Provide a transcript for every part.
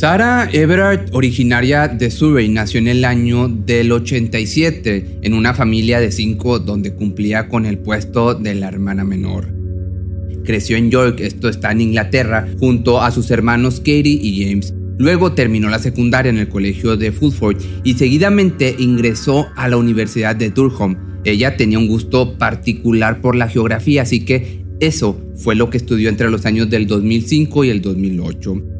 Sarah Everard, originaria de Surrey, nació en el año del 87 en una familia de cinco donde cumplía con el puesto de la hermana menor. Creció en York, esto está en Inglaterra, junto a sus hermanos Katie y James. Luego terminó la secundaria en el colegio de Fulford y seguidamente ingresó a la Universidad de Durham. Ella tenía un gusto particular por la geografía, así que eso fue lo que estudió entre los años del 2005 y el 2008.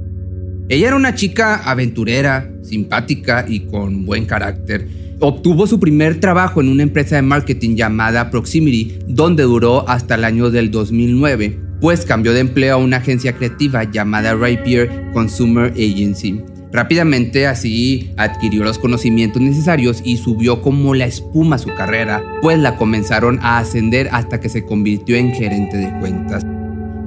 Ella era una chica aventurera, simpática y con buen carácter. Obtuvo su primer trabajo en una empresa de marketing llamada Proximity, donde duró hasta el año del 2009, pues cambió de empleo a una agencia creativa llamada Rapier Consumer Agency. Rápidamente así adquirió los conocimientos necesarios y subió como la espuma su carrera, pues la comenzaron a ascender hasta que se convirtió en gerente de cuentas.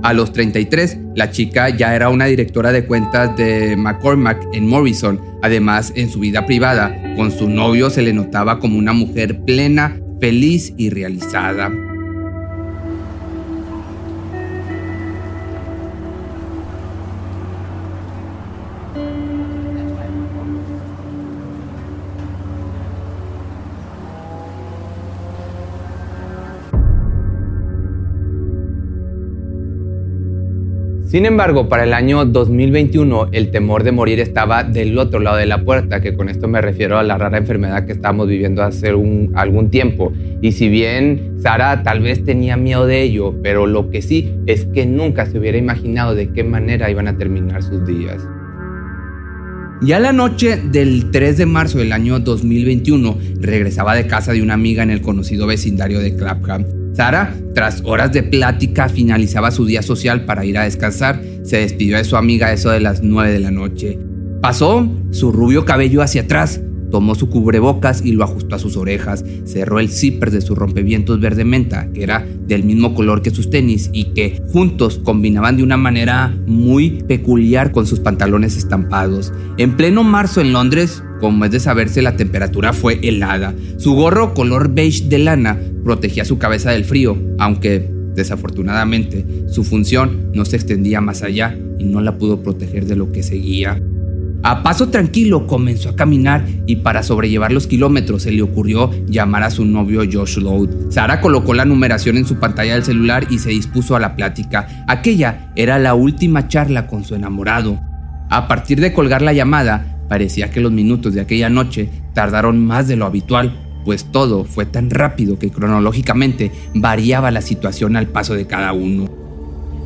A los 33, la chica ya era una directora de cuentas de McCormack en Morrison. Además, en su vida privada, con su novio se le notaba como una mujer plena, feliz y realizada. Sin embargo, para el año 2021 el temor de morir estaba del otro lado de la puerta, que con esto me refiero a la rara enfermedad que estábamos viviendo hace algún tiempo. Y si bien Sara tal vez tenía miedo de ello, pero lo que sí es que nunca se hubiera imaginado de qué manera iban a terminar sus días. Ya la noche del 3 de marzo del año 2021 regresaba de casa de una amiga en el conocido vecindario de Clapham Sara, tras horas de plática, finalizaba su día social para ir a descansar. Se despidió de su amiga eso de las 9 de la noche. Pasó su rubio cabello hacia atrás, tomó su cubrebocas y lo ajustó a sus orejas, cerró el zipper de su rompevientos verde menta, que era del mismo color que sus tenis y que juntos combinaban de una manera muy peculiar con sus pantalones estampados. En pleno marzo en Londres, como es de saberse, la temperatura fue helada. Su gorro color beige de lana protegía su cabeza del frío, aunque desafortunadamente su función no se extendía más allá y no la pudo proteger de lo que seguía. A paso tranquilo comenzó a caminar y para sobrellevar los kilómetros se le ocurrió llamar a su novio Josh Load. Sara colocó la numeración en su pantalla del celular y se dispuso a la plática. Aquella era la última charla con su enamorado. A partir de colgar la llamada, parecía que los minutos de aquella noche tardaron más de lo habitual, pues todo fue tan rápido que cronológicamente variaba la situación al paso de cada uno.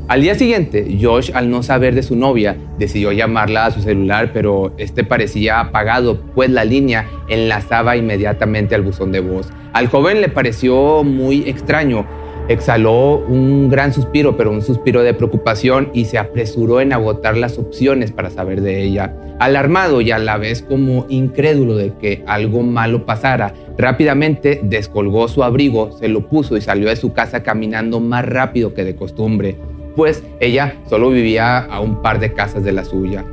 Al día siguiente, Josh, al no saber de su novia, decidió llamarla a su celular, pero este parecía apagado, pues la línea enlazaba inmediatamente al buzón de voz. Al joven le pareció muy extraño. Exhaló un gran suspiro, pero un suspiro de preocupación y se apresuró en agotar las opciones para saber de ella. Alarmado y a la vez como incrédulo de que algo malo pasara, rápidamente descolgó su abrigo, se lo puso y salió de su casa caminando más rápido que de costumbre pues ella solo vivía a un par de casas de la suya.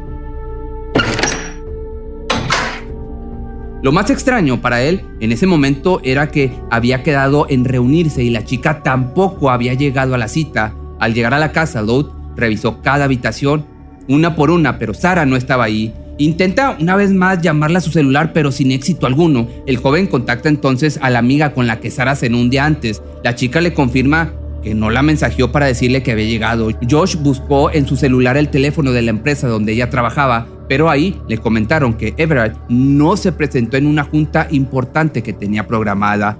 Lo más extraño para él en ese momento era que había quedado en reunirse y la chica tampoco había llegado a la cita. Al llegar a la casa, Loud revisó cada habitación, una por una, pero Sara no estaba ahí. Intenta una vez más llamarla a su celular, pero sin éxito alguno. El joven contacta entonces a la amiga con la que Sara cenó un antes. La chica le confirma que no la mensajeó para decirle que había llegado. Josh buscó en su celular el teléfono de la empresa donde ella trabajaba, pero ahí le comentaron que Everett no se presentó en una junta importante que tenía programada.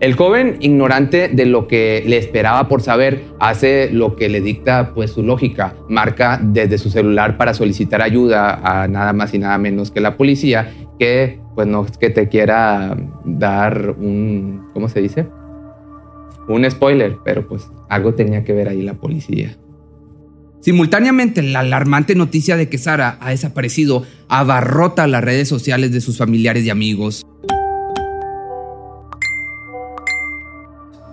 El joven, ignorante de lo que le esperaba por saber, hace lo que le dicta pues su lógica. Marca desde su celular para solicitar ayuda a nada más y nada menos que la policía, que pues no que te quiera dar un, ¿cómo se dice? Un spoiler, pero pues algo tenía que ver ahí la policía. Simultáneamente, la alarmante noticia de que Sara ha desaparecido abarrota las redes sociales de sus familiares y amigos.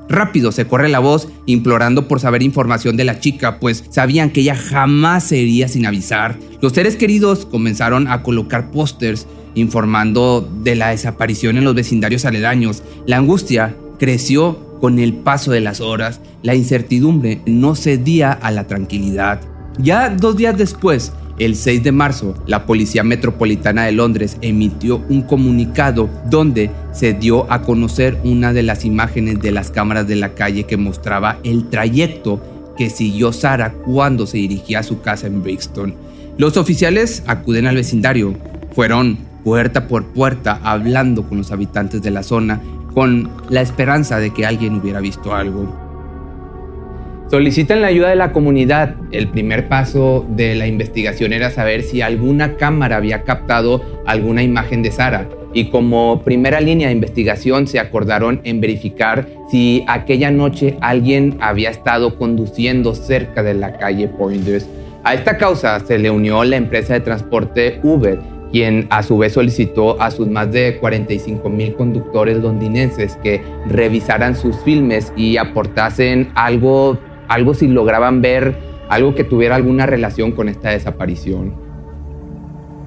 Rápido se corre la voz implorando por saber información de la chica, pues sabían que ella jamás se iría sin avisar. Los seres queridos comenzaron a colocar pósters informando de la desaparición en los vecindarios aledaños. La angustia creció con el paso de las horas. La incertidumbre no cedía a la tranquilidad. Ya dos días después, el 6 de marzo, la Policía Metropolitana de Londres emitió un comunicado donde se dio a conocer una de las imágenes de las cámaras de la calle que mostraba el trayecto que siguió Sara cuando se dirigía a su casa en Brixton. Los oficiales acuden al vecindario, fueron puerta por puerta hablando con los habitantes de la zona con la esperanza de que alguien hubiera visto algo. Solicitan la ayuda de la comunidad. El primer paso de la investigación era saber si alguna cámara había captado alguna imagen de Sara. Y como primera línea de investigación se acordaron en verificar si aquella noche alguien había estado conduciendo cerca de la calle Pointers. A esta causa se le unió la empresa de transporte Uber, quien a su vez solicitó a sus más de 45 mil conductores londinenses que revisaran sus filmes y aportasen algo algo si lograban ver algo que tuviera alguna relación con esta desaparición.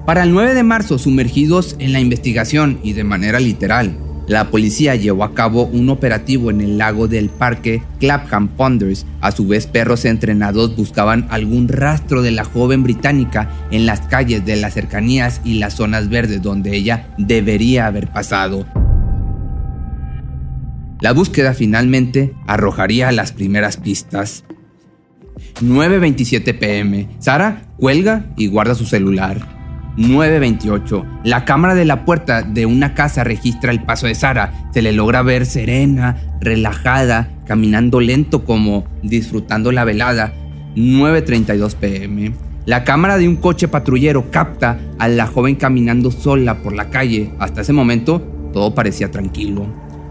Para el 9 de marzo, sumergidos en la investigación y de manera literal, la policía llevó a cabo un operativo en el lago del parque Clapham Ponders. A su vez, perros entrenados buscaban algún rastro de la joven británica en las calles de las cercanías y las zonas verdes donde ella debería haber pasado. La búsqueda finalmente arrojaría las primeras pistas. 9.27 pm. Sara cuelga y guarda su celular. 9.28. La cámara de la puerta de una casa registra el paso de Sara. Se le logra ver serena, relajada, caminando lento como disfrutando la velada. 9.32 pm. La cámara de un coche patrullero capta a la joven caminando sola por la calle. Hasta ese momento todo parecía tranquilo.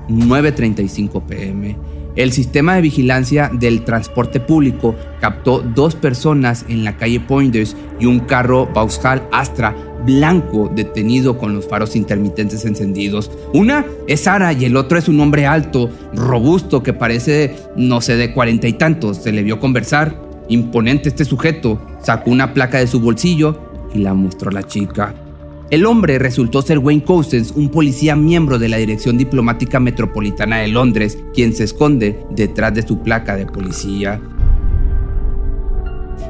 9.35 pm. El sistema de vigilancia del transporte público captó dos personas en la calle Pointers y un carro Vauxhall Astra blanco detenido con los faros intermitentes encendidos. Una es Sara y el otro es un hombre alto, robusto, que parece, no sé, de cuarenta y tantos. Se le vio conversar. Imponente este sujeto. Sacó una placa de su bolsillo y la mostró a la chica. El hombre resultó ser Wayne Cousins, un policía miembro de la Dirección Diplomática Metropolitana de Londres, quien se esconde detrás de su placa de policía.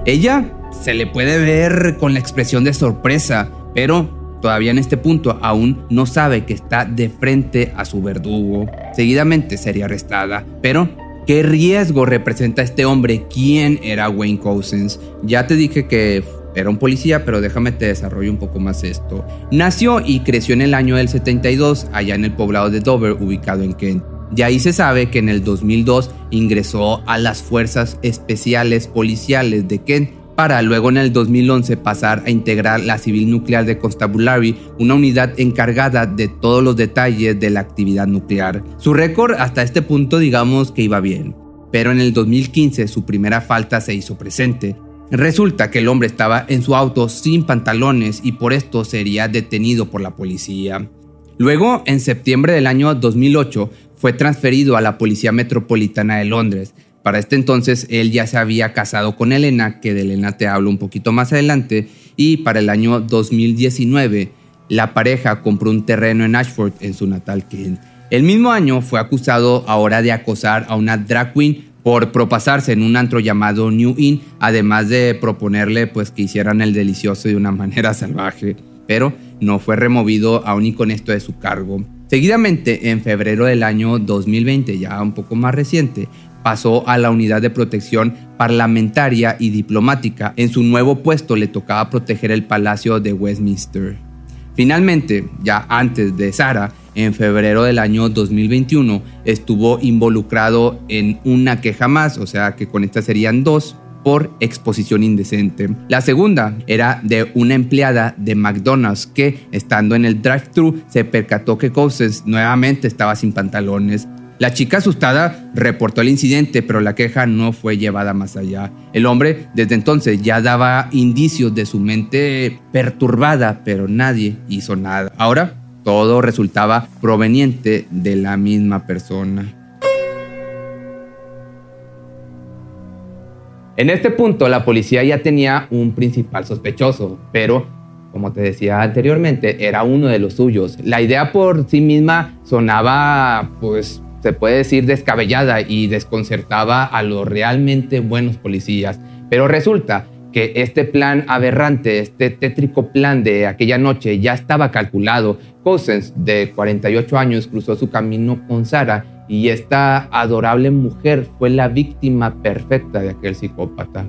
Ella se le puede ver con la expresión de sorpresa, pero todavía en este punto aún no sabe que está de frente a su verdugo. Seguidamente sería arrestada, pero ¿qué riesgo representa este hombre? ¿Quién era Wayne Cousins? Ya te dije que era un policía, pero déjame te desarrollo un poco más esto. Nació y creció en el año del 72, allá en el poblado de Dover, ubicado en Kent. De ahí se sabe que en el 2002 ingresó a las Fuerzas Especiales Policiales de Kent para luego en el 2011 pasar a integrar la Civil Nuclear de Constabulary, una unidad encargada de todos los detalles de la actividad nuclear. Su récord hasta este punto digamos que iba bien, pero en el 2015 su primera falta se hizo presente. Resulta que el hombre estaba en su auto sin pantalones y por esto sería detenido por la policía. Luego, en septiembre del año 2008, fue transferido a la Policía Metropolitana de Londres. Para este entonces, él ya se había casado con Elena, que de Elena te hablo un poquito más adelante, y para el año 2019, la pareja compró un terreno en Ashford, en su natal Kent. El mismo año fue acusado ahora de acosar a una drag queen por propasarse en un antro llamado New Inn, además de proponerle pues que hicieran el delicioso de una manera salvaje, pero no fue removido aún y con esto de su cargo. Seguidamente, en febrero del año 2020, ya un poco más reciente, pasó a la unidad de protección parlamentaria y diplomática. En su nuevo puesto le tocaba proteger el Palacio de Westminster. Finalmente, ya antes de Sara, en febrero del año 2021 estuvo involucrado en una queja más, o sea que con esta serían dos por exposición indecente. La segunda era de una empleada de McDonald's que, estando en el drive-thru, se percató que Cousins nuevamente estaba sin pantalones. La chica asustada reportó el incidente, pero la queja no fue llevada más allá. El hombre desde entonces ya daba indicios de su mente perturbada, pero nadie hizo nada. Ahora todo resultaba proveniente de la misma persona. En este punto la policía ya tenía un principal sospechoso, pero como te decía anteriormente, era uno de los suyos. La idea por sí misma sonaba pues se puede decir, descabellada y desconcertaba a los realmente buenos policías. Pero resulta que este plan aberrante, este tétrico plan de aquella noche ya estaba calculado. Cousins, de 48 años, cruzó su camino con Sara y esta adorable mujer fue la víctima perfecta de aquel psicópata.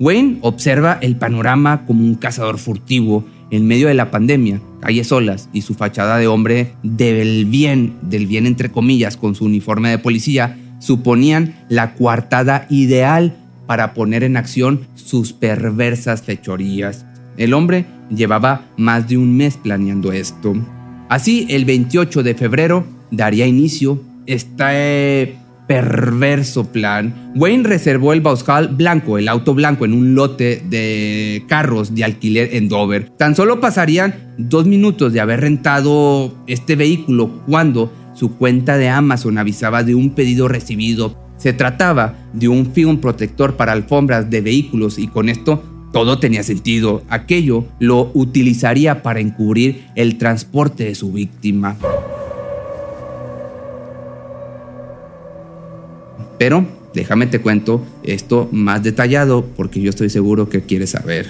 Wayne observa el panorama como un cazador furtivo en medio de la pandemia, calles solas y su fachada de hombre del bien, del bien entre comillas, con su uniforme de policía, suponían la coartada ideal para poner en acción sus perversas fechorías. El hombre llevaba más de un mes planeando esto. Así, el 28 de febrero daría inicio este perverso plan, Wayne reservó el Vauxhall blanco, el auto blanco, en un lote de carros de alquiler en Dover. Tan solo pasarían dos minutos de haber rentado este vehículo cuando su cuenta de Amazon avisaba de un pedido recibido. Se trataba de un film protector para alfombras de vehículos y con esto todo tenía sentido. Aquello lo utilizaría para encubrir el transporte de su víctima. Pero déjame te cuento esto más detallado porque yo estoy seguro que quieres saber.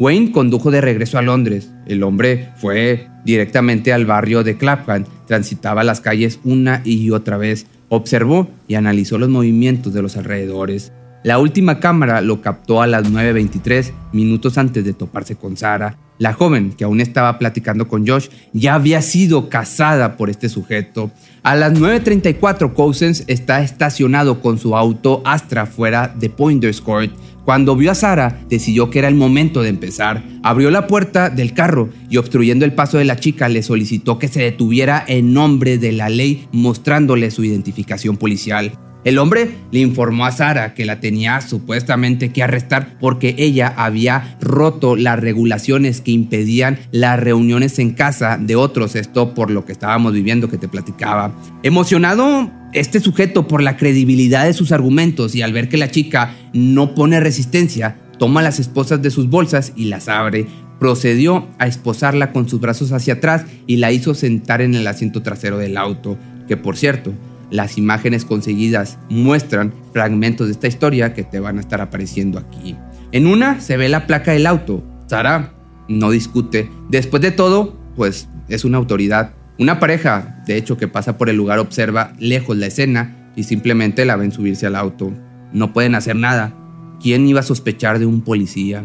Wayne condujo de regreso a Londres. El hombre fue directamente al barrio de Clapham, transitaba las calles una y otra vez, observó y analizó los movimientos de los alrededores. La última cámara lo captó a las 9.23 minutos antes de toparse con Sara. La joven, que aún estaba platicando con Josh, ya había sido casada por este sujeto. A las 9.34, Cousins está estacionado con su auto Astra fuera de Pointers Court. Cuando vio a Sara, decidió que era el momento de empezar. Abrió la puerta del carro y obstruyendo el paso de la chica le solicitó que se detuviera en nombre de la ley mostrándole su identificación policial. El hombre le informó a Sara que la tenía supuestamente que arrestar porque ella había roto las regulaciones que impedían las reuniones en casa de otros, esto por lo que estábamos viviendo que te platicaba. Emocionado este sujeto por la credibilidad de sus argumentos y al ver que la chica no pone resistencia, toma las esposas de sus bolsas y las abre. Procedió a esposarla con sus brazos hacia atrás y la hizo sentar en el asiento trasero del auto, que por cierto, las imágenes conseguidas muestran fragmentos de esta historia que te van a estar apareciendo aquí. En una se ve la placa del auto. Sara no discute. Después de todo, pues es una autoridad. Una pareja, de hecho, que pasa por el lugar observa lejos la escena y simplemente la ven subirse al auto. No pueden hacer nada. ¿Quién iba a sospechar de un policía?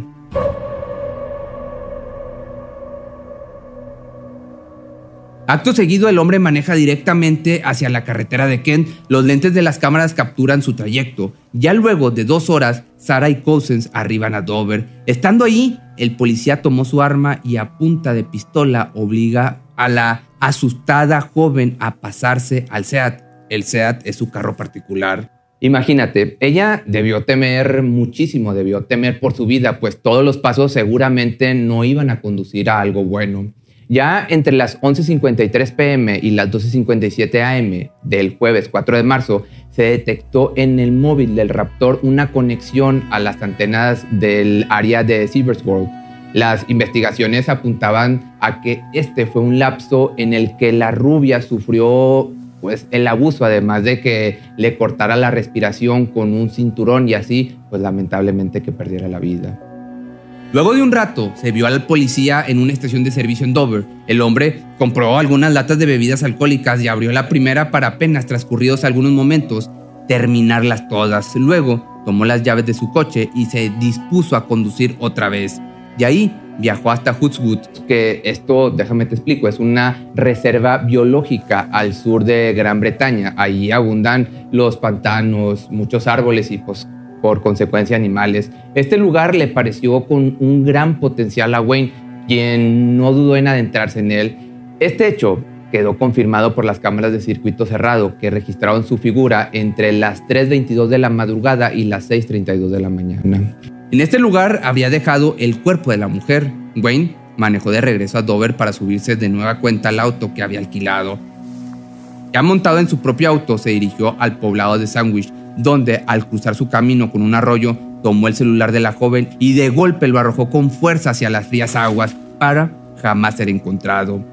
Acto seguido, el hombre maneja directamente hacia la carretera de Kent. Los lentes de las cámaras capturan su trayecto. Ya luego de dos horas, Sarah y Cousins arriban a Dover. Estando ahí, el policía tomó su arma y a punta de pistola obliga a la asustada joven a pasarse al SEAT. El SEAT es su carro particular. Imagínate, ella debió temer muchísimo, debió temer por su vida, pues todos los pasos seguramente no iban a conducir a algo bueno. Ya entre las 11.53 pm y las 12.57 am del jueves 4 de marzo, se detectó en el móvil del Raptor una conexión a las antenas del área de World. Las investigaciones apuntaban a que este fue un lapso en el que la rubia sufrió pues el abuso, además de que le cortara la respiración con un cinturón y así, pues lamentablemente que perdiera la vida. Luego de un rato, se vio al policía en una estación de servicio en Dover. El hombre compró algunas latas de bebidas alcohólicas y abrió la primera para apenas transcurridos algunos momentos terminarlas todas. Luego tomó las llaves de su coche y se dispuso a conducir otra vez. De ahí viajó hasta Hutswood, que esto, déjame te explico, es una reserva biológica al sur de Gran Bretaña. Ahí abundan los pantanos, muchos árboles y pues por consecuencia animales. Este lugar le pareció con un gran potencial a Wayne, quien no dudó en adentrarse en él. Este hecho quedó confirmado por las cámaras de circuito cerrado que registraron su figura entre las 3.22 de la madrugada y las 6.32 de la mañana. En este lugar habría dejado el cuerpo de la mujer. Wayne manejó de regreso a Dover para subirse de nueva cuenta al auto que había alquilado. Ya montado en su propio auto, se dirigió al poblado de Sandwich, donde al cruzar su camino con un arroyo, tomó el celular de la joven y de golpe lo arrojó con fuerza hacia las frías aguas para jamás ser encontrado.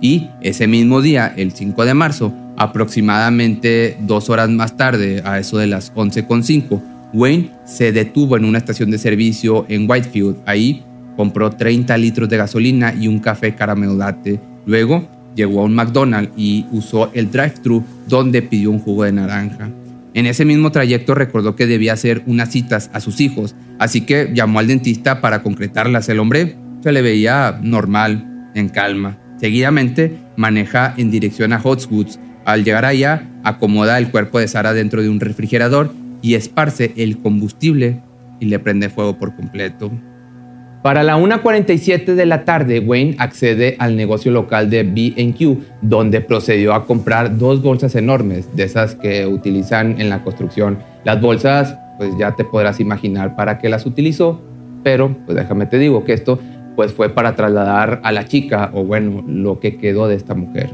Y ese mismo día, el 5 de marzo, aproximadamente dos horas más tarde, a eso de las 11.5, Wayne se detuvo en una estación de servicio en Whitefield. Ahí compró 30 litros de gasolina y un café caramel latte. Luego llegó a un McDonald's y usó el drive-thru donde pidió un jugo de naranja. En ese mismo trayecto recordó que debía hacer unas citas a sus hijos, así que llamó al dentista para concretarlas. El hombre se le veía normal, en calma. Seguidamente maneja en dirección a Hotswoods. Al llegar allá, acomoda el cuerpo de Sara dentro de un refrigerador y esparce el combustible y le prende fuego por completo. Para la 1.47 de la tarde, Wayne accede al negocio local de BQ, donde procedió a comprar dos bolsas enormes, de esas que utilizan en la construcción. Las bolsas, pues ya te podrás imaginar para qué las utilizó, pero pues déjame te digo que esto pues fue para trasladar a la chica, o bueno, lo que quedó de esta mujer.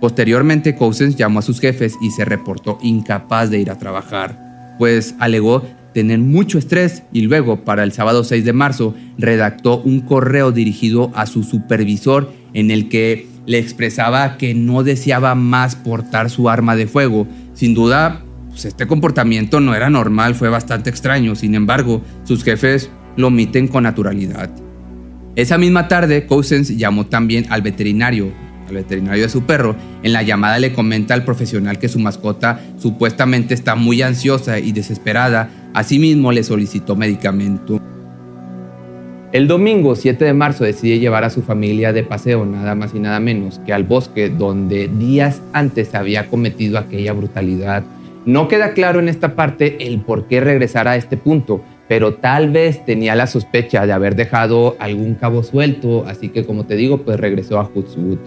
Posteriormente, Cousins llamó a sus jefes y se reportó incapaz de ir a trabajar, pues alegó tener mucho estrés y luego, para el sábado 6 de marzo, redactó un correo dirigido a su supervisor en el que le expresaba que no deseaba más portar su arma de fuego. Sin duda, pues, este comportamiento no era normal, fue bastante extraño. Sin embargo, sus jefes lo omiten con naturalidad. Esa misma tarde, Cousins llamó también al veterinario, al veterinario de su perro. En la llamada le comenta al profesional que su mascota supuestamente está muy ansiosa y desesperada. Asimismo le solicitó medicamento. El domingo 7 de marzo decide llevar a su familia de paseo, nada más y nada menos que al bosque donde días antes había cometido aquella brutalidad. No queda claro en esta parte el por qué regresar a este punto, pero tal vez tenía la sospecha de haber dejado algún cabo suelto, así que como te digo, pues regresó a Hoodswood.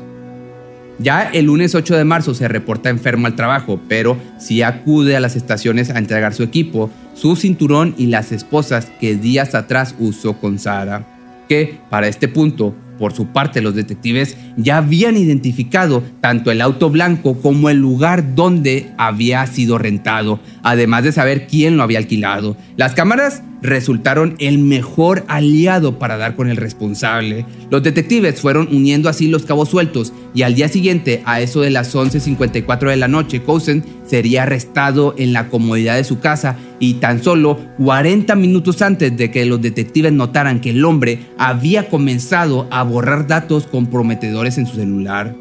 Ya el lunes 8 de marzo se reporta enfermo al trabajo, pero sí acude a las estaciones a entregar su equipo, su cinturón y las esposas que días atrás usó con Sara, que para este punto por su parte, los detectives ya habían identificado tanto el auto blanco como el lugar donde había sido rentado, además de saber quién lo había alquilado. Las cámaras resultaron el mejor aliado para dar con el responsable. Los detectives fueron uniendo así los cabos sueltos y al día siguiente, a eso de las 11.54 de la noche, Cousin sería arrestado en la comodidad de su casa y tan solo 40 minutos antes de que los detectives notaran que el hombre había comenzado a borrar datos comprometedores en su celular.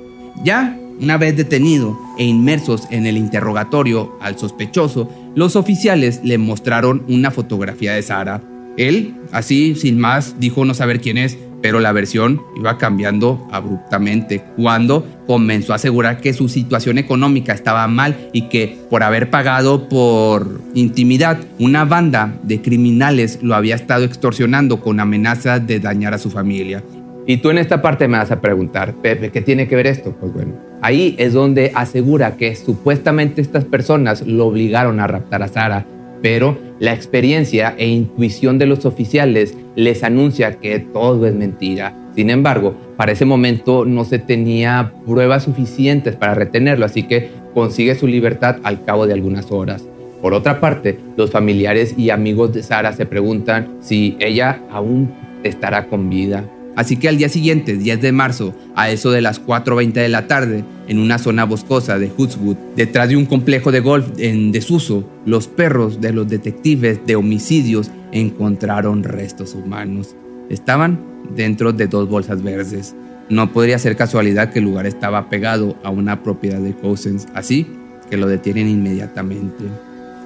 Ya una vez detenido e inmersos en el interrogatorio al sospechoso, los oficiales le mostraron una fotografía de Sara. Él, así, sin más, dijo no saber quién es, pero la versión iba cambiando abruptamente cuando comenzó a asegurar que su situación económica estaba mal y que por haber pagado por intimidad, una banda de criminales lo había estado extorsionando con amenazas de dañar a su familia. Y tú en esta parte me vas a preguntar, Pepe, ¿qué tiene que ver esto? Pues bueno, ahí es donde asegura que supuestamente estas personas lo obligaron a raptar a Sara pero la experiencia e intuición de los oficiales les anuncia que todo es mentira. Sin embargo, para ese momento no se tenía pruebas suficientes para retenerlo, así que consigue su libertad al cabo de algunas horas. Por otra parte, los familiares y amigos de Sara se preguntan si ella aún estará con vida. Así que al día siguiente, 10 de marzo, a eso de las 4.20 de la tarde, en una zona boscosa de Hoodswood, detrás de un complejo de golf en desuso, los perros de los detectives de homicidios encontraron restos humanos. Estaban dentro de dos bolsas verdes. No podría ser casualidad que el lugar estaba pegado a una propiedad de Cousins, así que lo detienen inmediatamente.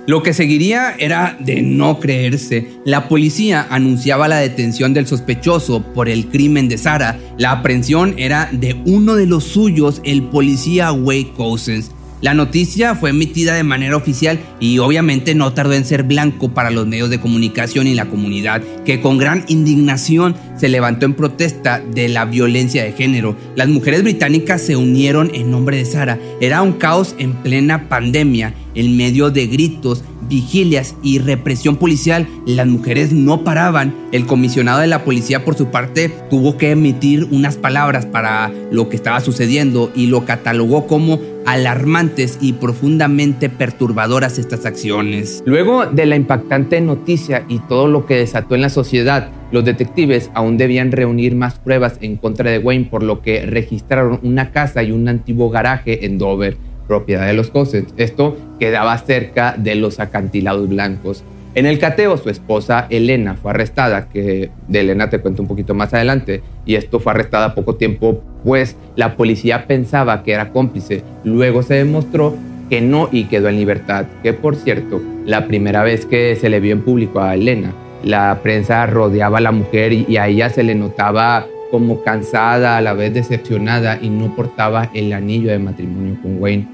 Lo que seguiría era de no creerse. La policía anunciaba la detención del sospechoso por el crimen de Sara. La aprehensión era de uno de los suyos, el policía Wade Cousins. La noticia fue emitida de manera oficial y obviamente no tardó en ser blanco para los medios de comunicación y la comunidad, que con gran indignación se levantó en protesta de la violencia de género. Las mujeres británicas se unieron en nombre de Sara. Era un caos en plena pandemia, en medio de gritos, vigilias y represión policial. Las mujeres no paraban. El comisionado de la policía, por su parte, tuvo que emitir unas palabras para lo que estaba sucediendo y lo catalogó como alarmantes y profundamente perturbadoras estas acciones. Luego de la impactante noticia y todo lo que desató en la sociedad, los detectives aún debían reunir más pruebas en contra de Wayne, por lo que registraron una casa y un antiguo garaje en Dover, propiedad de los Cossets. Esto quedaba cerca de los acantilados blancos. En el cateo, su esposa Elena fue arrestada, que de Elena te cuento un poquito más adelante, y esto fue arrestada poco tiempo, pues la policía pensaba que era cómplice. Luego se demostró que no y quedó en libertad, que por cierto, la primera vez que se le vio en público a Elena, la prensa rodeaba a la mujer y a ella se le notaba como cansada, a la vez decepcionada y no portaba el anillo de matrimonio con Wayne.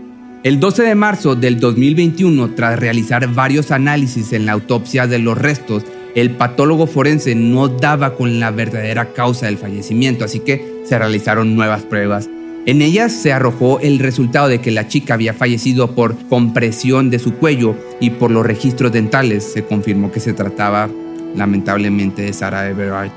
El 12 de marzo del 2021, tras realizar varios análisis en la autopsia de los restos, el patólogo forense no daba con la verdadera causa del fallecimiento, así que se realizaron nuevas pruebas. En ellas se arrojó el resultado de que la chica había fallecido por compresión de su cuello y por los registros dentales se confirmó que se trataba lamentablemente de Sarah Everard.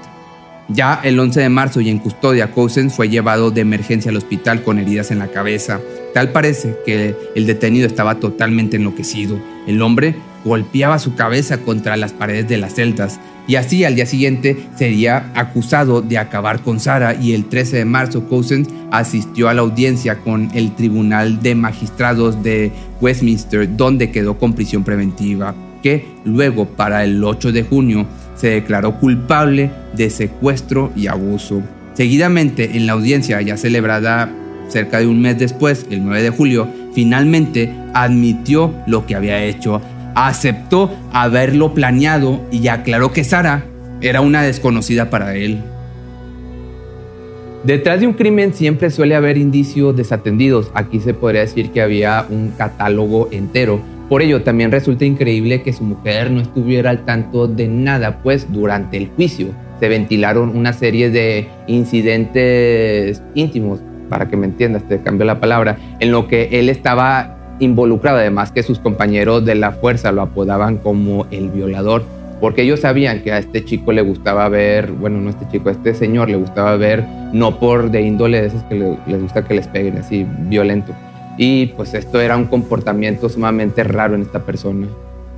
Ya el 11 de marzo y en custodia, Cousins fue llevado de emergencia al hospital con heridas en la cabeza. Tal parece que el detenido estaba totalmente enloquecido. El hombre golpeaba su cabeza contra las paredes de las celdas y así al día siguiente sería acusado de acabar con Sara y el 13 de marzo Cousins asistió a la audiencia con el Tribunal de Magistrados de Westminster donde quedó con prisión preventiva que luego para el 8 de junio se declaró culpable de secuestro y abuso. Seguidamente en la audiencia ya celebrada cerca de un mes después, el 9 de julio, finalmente admitió lo que había hecho, aceptó haberlo planeado y aclaró que Sara era una desconocida para él. Detrás de un crimen siempre suele haber indicios desatendidos. Aquí se podría decir que había un catálogo entero. Por ello también resulta increíble que su mujer no estuviera al tanto de nada, pues durante el juicio se ventilaron una serie de incidentes íntimos para que me entiendas, te cambio la palabra, en lo que él estaba involucrado, además que sus compañeros de la fuerza lo apodaban como el violador, porque ellos sabían que a este chico le gustaba ver, bueno, no este chico, a este señor le gustaba ver, no por de índole de esos que les gusta que les peguen así, violento. Y pues esto era un comportamiento sumamente raro en esta persona.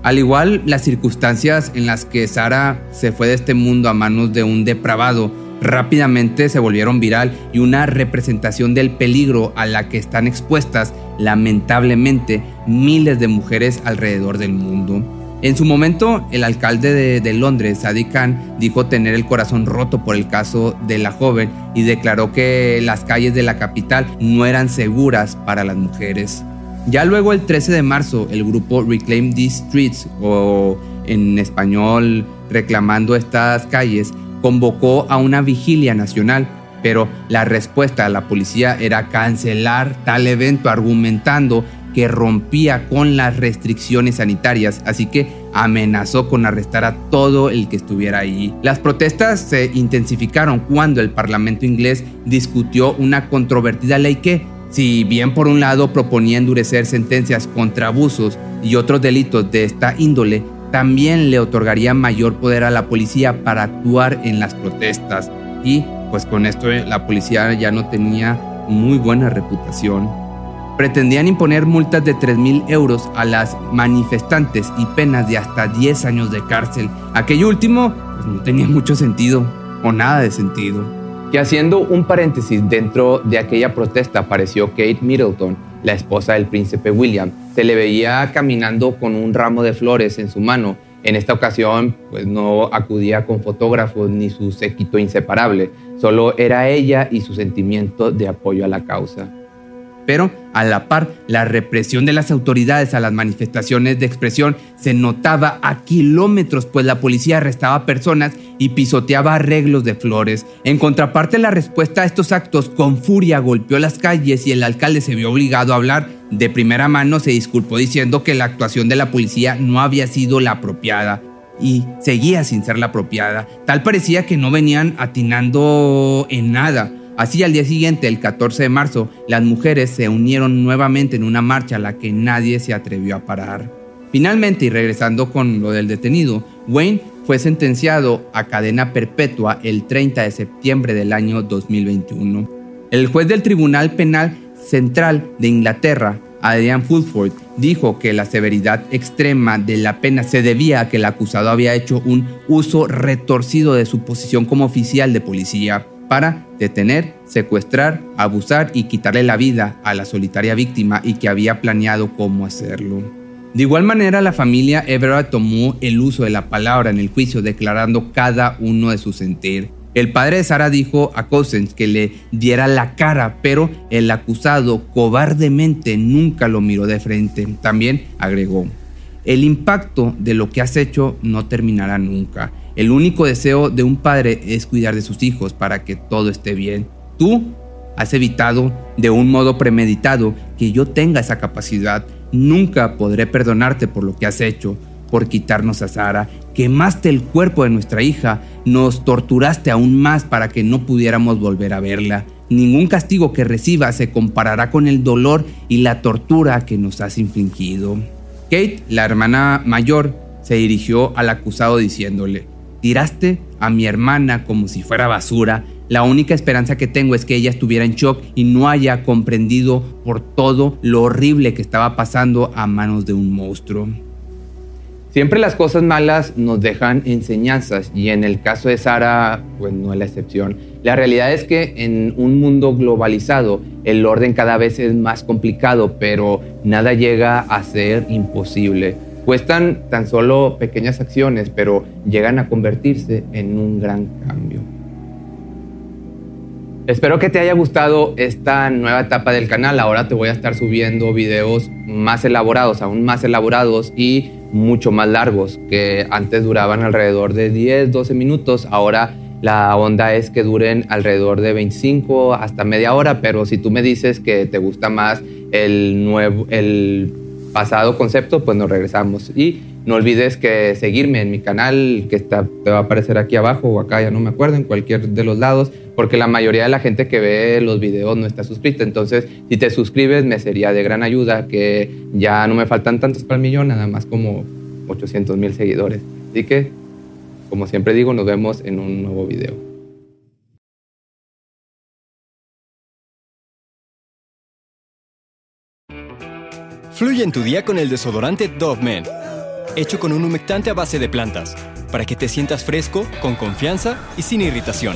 Al igual, las circunstancias en las que Sara se fue de este mundo a manos de un depravado rápidamente se volvieron viral y una representación del peligro a la que están expuestas lamentablemente miles de mujeres alrededor del mundo. En su momento, el alcalde de, Londres, Sadiq Khan, dijo tener el corazón roto por el caso de la joven y declaró que las calles de la capital no eran seguras para las mujeres. Ya luego, el 13 de marzo, el grupo Reclaim These Streets, o en español, reclamando estas calles, convocó a una vigilia nacional, pero la respuesta de la policía era cancelar tal evento argumentando que rompía con las restricciones sanitarias, así que amenazó con arrestar a todo el que estuviera allí. Las protestas se intensificaron cuando el Parlamento inglés discutió una controvertida ley que, si bien por un lado proponía endurecer sentencias contra abusos y otros delitos de esta índole, también le otorgaría mayor poder a la policía para actuar en las protestas. Y pues con esto eh, la policía ya no tenía muy buena reputación. Pretendían imponer multas de 3 mil euros a las manifestantes y penas de hasta 10 años de cárcel. Aquello último pues, no tenía mucho sentido o nada de sentido. Que haciendo un paréntesis dentro de aquella protesta apareció Kate Middleton, la esposa del príncipe William. Se le veía caminando con un ramo de flores en su mano. En esta ocasión, pues no acudía con fotógrafos ni su séquito inseparable, solo era ella y su sentimiento de apoyo a la causa. Pero a la par, la represión de las autoridades a las manifestaciones de expresión se notaba a kilómetros, pues la policía arrestaba personas y pisoteaba arreglos de flores. En contraparte, la respuesta a estos actos con furia golpeó las calles y el alcalde se vio obligado a hablar. De primera mano se disculpó diciendo que la actuación de la policía no había sido la apropiada y seguía sin ser la apropiada. Tal parecía que no venían atinando en nada. Así al día siguiente, el 14 de marzo, las mujeres se unieron nuevamente en una marcha a la que nadie se atrevió a parar. Finalmente, y regresando con lo del detenido, Wayne fue sentenciado a cadena perpetua el 30 de septiembre del año 2021. El juez del Tribunal Penal Central de Inglaterra, Adrian Fulford, dijo que la severidad extrema de la pena se debía a que el acusado había hecho un uso retorcido de su posición como oficial de policía para detener, secuestrar, abusar y quitarle la vida a la solitaria víctima y que había planeado cómo hacerlo. De igual manera, la familia Everett tomó el uso de la palabra en el juicio, declarando cada uno de su sentir. El padre de Sara dijo a Cousins que le diera la cara, pero el acusado cobardemente nunca lo miró de frente. También agregó, el impacto de lo que has hecho no terminará nunca. El único deseo de un padre es cuidar de sus hijos para que todo esté bien. Tú has evitado de un modo premeditado que yo tenga esa capacidad. Nunca podré perdonarte por lo que has hecho, por quitarnos a Sara. Quemaste el cuerpo de nuestra hija, nos torturaste aún más para que no pudiéramos volver a verla. Ningún castigo que reciba se comparará con el dolor y la tortura que nos has infligido. Kate, la hermana mayor, se dirigió al acusado diciéndole, Tiraste a mi hermana como si fuera basura. La única esperanza que tengo es que ella estuviera en shock y no haya comprendido por todo lo horrible que estaba pasando a manos de un monstruo. Siempre las cosas malas nos dejan enseñanzas y en el caso de Sara, pues no es la excepción. La realidad es que en un mundo globalizado el orden cada vez es más complicado, pero nada llega a ser imposible. Cuestan tan solo pequeñas acciones, pero llegan a convertirse en un gran cambio. Espero que te haya gustado esta nueva etapa del canal. Ahora te voy a estar subiendo videos más elaborados, aún más elaborados y mucho más largos, que antes duraban alrededor de 10, 12 minutos. Ahora la onda es que duren alrededor de 25 hasta media hora, pero si tú me dices que te gusta más el nuevo, el pasado concepto, pues nos regresamos. Y no olvides que seguirme en mi canal, que está, te va a aparecer aquí abajo o acá, ya no me acuerdo, en cualquier de los lados, porque la mayoría de la gente que ve los videos no está suscrita. Entonces, si te suscribes, me sería de gran ayuda, que ya no me faltan tantos para el millón, nada más como 800 mil seguidores. Así que, como siempre digo, nos vemos en un nuevo video. Fluye en tu día con el desodorante Dove Men, hecho con un humectante a base de plantas, para que te sientas fresco, con confianza y sin irritación.